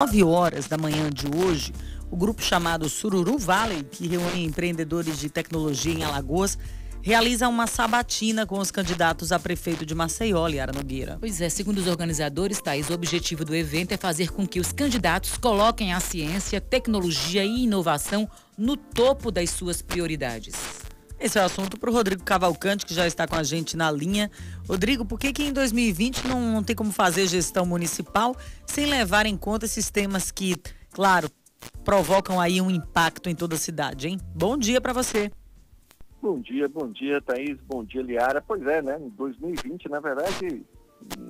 9 horas da manhã de hoje, o grupo chamado Sururu Valley, que reúne empreendedores de tecnologia em Alagoas, realiza uma sabatina com os candidatos a prefeito de Maceió, Liara Nogueira. Pois é, segundo os organizadores, Thaís, o objetivo do evento é fazer com que os candidatos coloquem a ciência, tecnologia e inovação no topo das suas prioridades. Esse é o assunto para o Rodrigo Cavalcante, que já está com a gente na linha. Rodrigo, por que, que em 2020 não, não tem como fazer gestão municipal sem levar em conta esses temas que, claro, provocam aí um impacto em toda a cidade, hein? Bom dia para você. Bom dia, bom dia, Thaís, bom dia, Liara. Pois é, né? Em 2020, na verdade,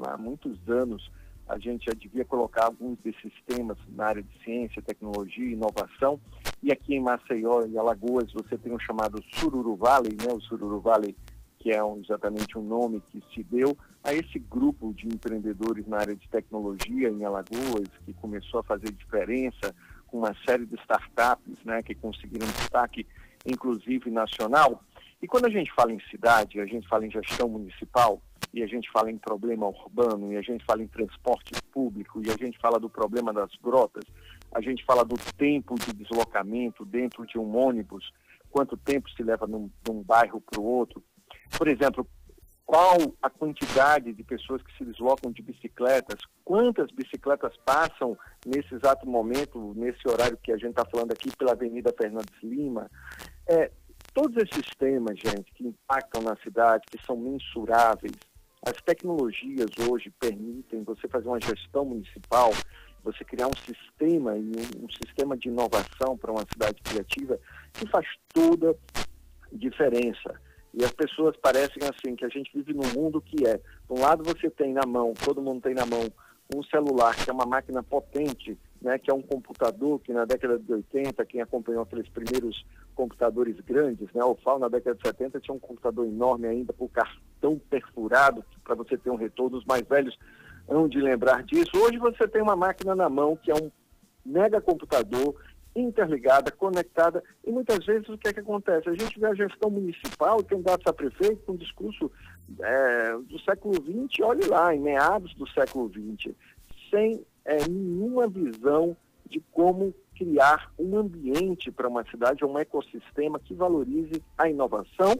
há muitos anos, a gente já devia colocar alguns desses temas na área de ciência, tecnologia inovação. E aqui em Maceió e Alagoas você tem o chamado Sururu Valley, né? O Sururu Valley, que é um, exatamente um nome que se deu a esse grupo de empreendedores na área de tecnologia em Alagoas, que começou a fazer diferença com uma série de startups, né? Que conseguiram destaque, inclusive nacional. E quando a gente fala em cidade, a gente fala em gestão municipal, e a gente fala em problema urbano, e a gente fala em transporte público, e a gente fala do problema das grotas, a gente fala do tempo de deslocamento dentro de um ônibus, quanto tempo se leva num, de um bairro para o outro. Por exemplo, qual a quantidade de pessoas que se deslocam de bicicletas, quantas bicicletas passam nesse exato momento, nesse horário que a gente está falando aqui pela Avenida Fernandes Lima. É, todos esses temas, gente, que impactam na cidade, que são mensuráveis, as tecnologias hoje permitem você fazer uma gestão municipal, você criar um sistema e um, um sistema de inovação para uma cidade criativa que faz toda diferença. E as pessoas parecem assim, que a gente vive num mundo que é, de um lado você tem na mão, todo mundo tem na mão, um celular, que é uma máquina potente, né, que é um computador que na década de 80, quem acompanhou aqueles primeiros computadores grandes, né, o FAO na década de 70 tinha um computador enorme ainda por cartão perfurado, para você ter um retorno, os mais velhos hão de lembrar disso. Hoje você tem uma máquina na mão que é um mega computador interligada, conectada, e muitas vezes o que é que acontece? A gente vê a gestão municipal, candidatos a prefeito, com um discurso é, do século XX, olhe lá, em meados do século XX, sem é, nenhuma visão de como criar um ambiente para uma cidade, um ecossistema que valorize a inovação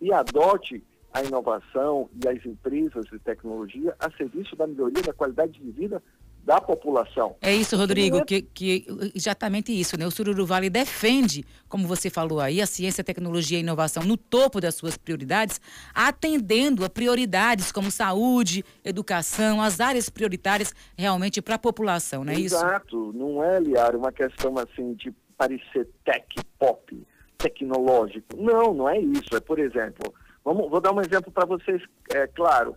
e adote a inovação e as empresas de tecnologia a serviço da melhoria da qualidade de vida da população. É isso, Rodrigo, é... que, que exatamente isso, né? O Sururu Vale defende, como você falou aí, a ciência, a tecnologia e a inovação no topo das suas prioridades, atendendo a prioridades como saúde, educação, as áreas prioritárias realmente para a população, não é isso? Exato, não é, Liara, uma questão assim de parecer tech pop, tecnológico. Não, não é isso. É, por exemplo, vamos, vou dar um exemplo para vocês, é claro.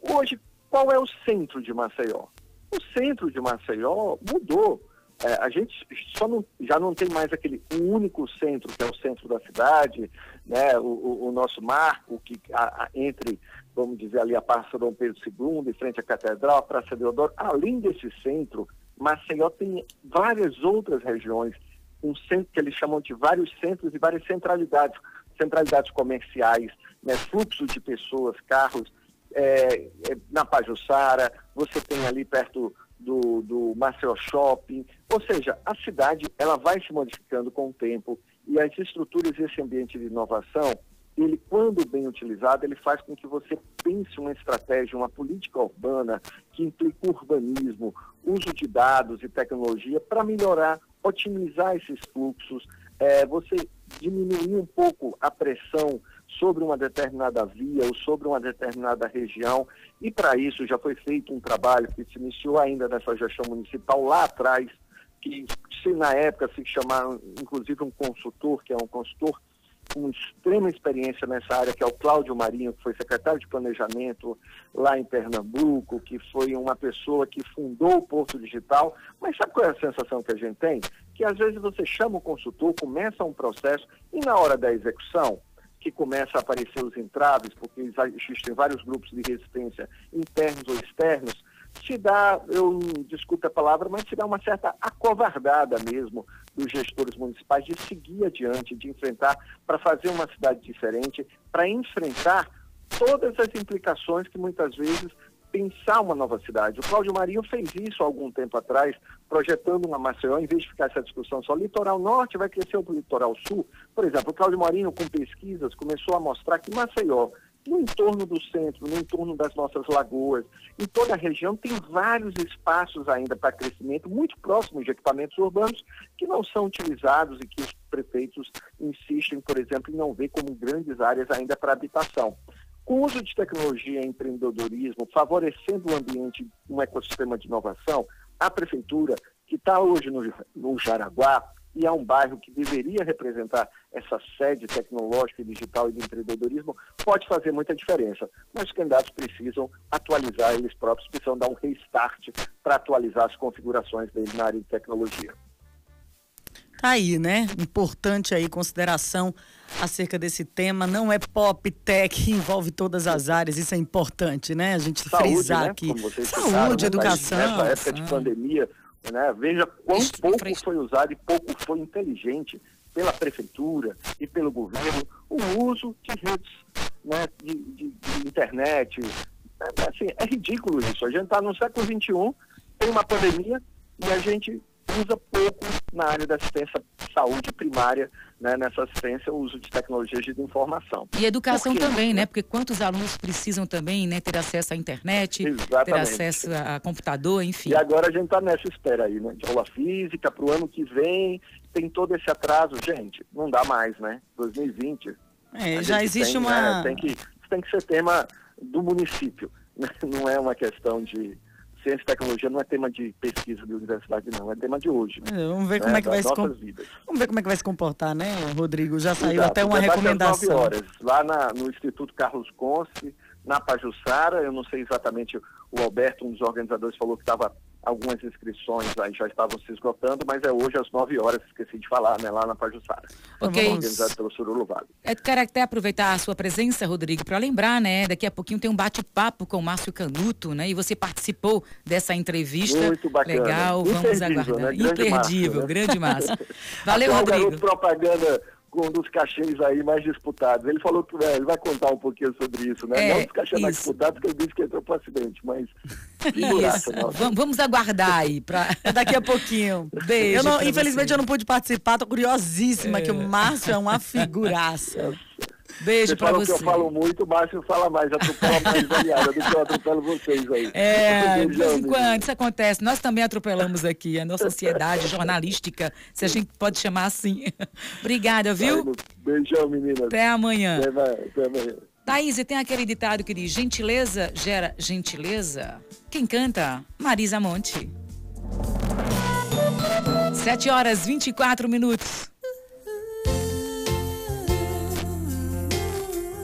Hoje, qual é o centro de Maceió? O centro de Maceió mudou. É, a gente só não, já não tem mais aquele único centro, que é o centro da cidade, né? o, o, o nosso marco que a, a, entre, vamos dizer, ali a Praça Dom Pedro II, em frente à Catedral, a Praça Deodoro. Além desse centro, Maceió tem várias outras regiões, um centro que eles chamam de vários centros e várias centralidades, centralidades comerciais, né? fluxo de pessoas, carros, é, é, na Pajussara, você tem ali perto do, do Marcel Shopping, ou seja, a cidade ela vai se modificando com o tempo e as estruturas desse ambiente de inovação, ele quando bem utilizado, ele faz com que você pense uma estratégia, uma política urbana que implica urbanismo, uso de dados e tecnologia para melhorar, otimizar esses fluxos, é, você diminuir um pouco a pressão sobre uma determinada via ou sobre uma determinada região. E para isso já foi feito um trabalho que se iniciou ainda nessa gestão municipal lá atrás, que se na época se chamava, inclusive, um consultor, que é um consultor com extrema experiência nessa área, que é o Cláudio Marinho, que foi secretário de Planejamento lá em Pernambuco, que foi uma pessoa que fundou o Porto Digital. Mas sabe qual é a sensação que a gente tem? Que às vezes você chama o consultor, começa um processo e na hora da execução, que começa a aparecer os entraves, porque existem vários grupos de resistência internos ou externos, se dá, eu desculpe a palavra, mas se dá uma certa acovardada mesmo dos gestores municipais de seguir adiante, de enfrentar, para fazer uma cidade diferente, para enfrentar todas as implicações que muitas vezes pensar uma nova cidade. O Cláudio Marinho fez isso há algum tempo atrás, projetando uma Maceió, em vez de ficar essa discussão só litoral norte vai crescer o litoral sul. Por exemplo, o Cláudio Marinho, com pesquisas, começou a mostrar que Maceió, no entorno do centro, no entorno das nossas lagoas, em toda a região, tem vários espaços ainda para crescimento, muito próximos de equipamentos urbanos, que não são utilizados e que os prefeitos insistem, por exemplo, em não ver como grandes áreas ainda para habitação. Com o uso de tecnologia e empreendedorismo, favorecendo o ambiente, um ecossistema de inovação, a prefeitura, que está hoje no, no Jaraguá, e é um bairro que deveria representar essa sede tecnológica digital e de empreendedorismo, pode fazer muita diferença. Mas os candidatos precisam atualizar eles próprios, precisam dar um restart para atualizar as configurações deles na área de tecnologia. Tá aí, né? Importante aí consideração acerca desse tema. Não é pop tech, envolve todas as áreas. Isso é importante, né? A gente Saúde, frisar né? aqui. Saúde, citaram, né? educação. Nessa época de pandemia, né? Veja quão Isso, pouco foi usado e pouco foi inteligente pela prefeitura e pelo governo o uso de redes né, de, de, de internet. É, assim, é ridículo isso. A gente está no século XXI, tem uma pandemia e a gente usa pouco na área da assistência saúde primária, né, nessa assistência, o uso de tecnologias de informação. E educação também, né? Porque quantos alunos precisam também né, ter acesso à internet, exatamente. ter acesso a computador, enfim. E agora a gente está nessa espera aí, né? De aula física para o ano que vem, tem todo esse atraso. Gente, não dá mais, né? 2020. É, já existe tem, uma... Né, tem, que, tem que ser tema do município, né? não é uma questão de ciência e tecnologia não é tema de pesquisa de universidade, não, é tema de hoje. É, vamos ver né, como é que vai se Vamos ver como é que vai se comportar, né, Rodrigo? Já saiu Exato, até uma recomendação. 9 horas, lá na, no Instituto Carlos Conce, na Pajussara, eu não sei exatamente, o Alberto, um dos organizadores, falou que estava algumas inscrições aí já estavam se esgotando, mas é hoje às 9 horas, esqueci de falar, né, lá na Pajussara. Ok. Organizado pelo Sururu Vale. É, quero até aproveitar a sua presença, Rodrigo, para lembrar, né, daqui a pouquinho tem um bate-papo com o Márcio Canuto, né, e você participou dessa entrevista. Muito bacana. Legal, vamos aguardar. Né? Grande Imperdível, Márcio, né? grande Márcio. Valeu, Rodrigo. propaganda um dos cachês aí mais disputados. Ele falou que é, ele vai contar um pouquinho sobre isso, né? É, não os cachês mais disputados, porque ele disse que entrou para acidente, mas. Isso. Vamos aguardar aí para daqui a pouquinho. Beijo. Eu não, infelizmente eu não pude participar, tô curiosíssima, é. que o Márcio é uma figuraça. Beijo para você. que eu falo muito, o Márcio fala mais, atropela mais aliada do que eu atropelo vocês aí. É, de vez em quando isso acontece. Nós também atropelamos aqui a nossa sociedade jornalística, se a gente pode chamar assim. Obrigada, viu? Beijão, menina. Até amanhã. Até, até amanhã. Thaís, e tem aquele ditado que diz: gentileza gera gentileza? Quem canta? Marisa Monte. 7 horas 24 minutos.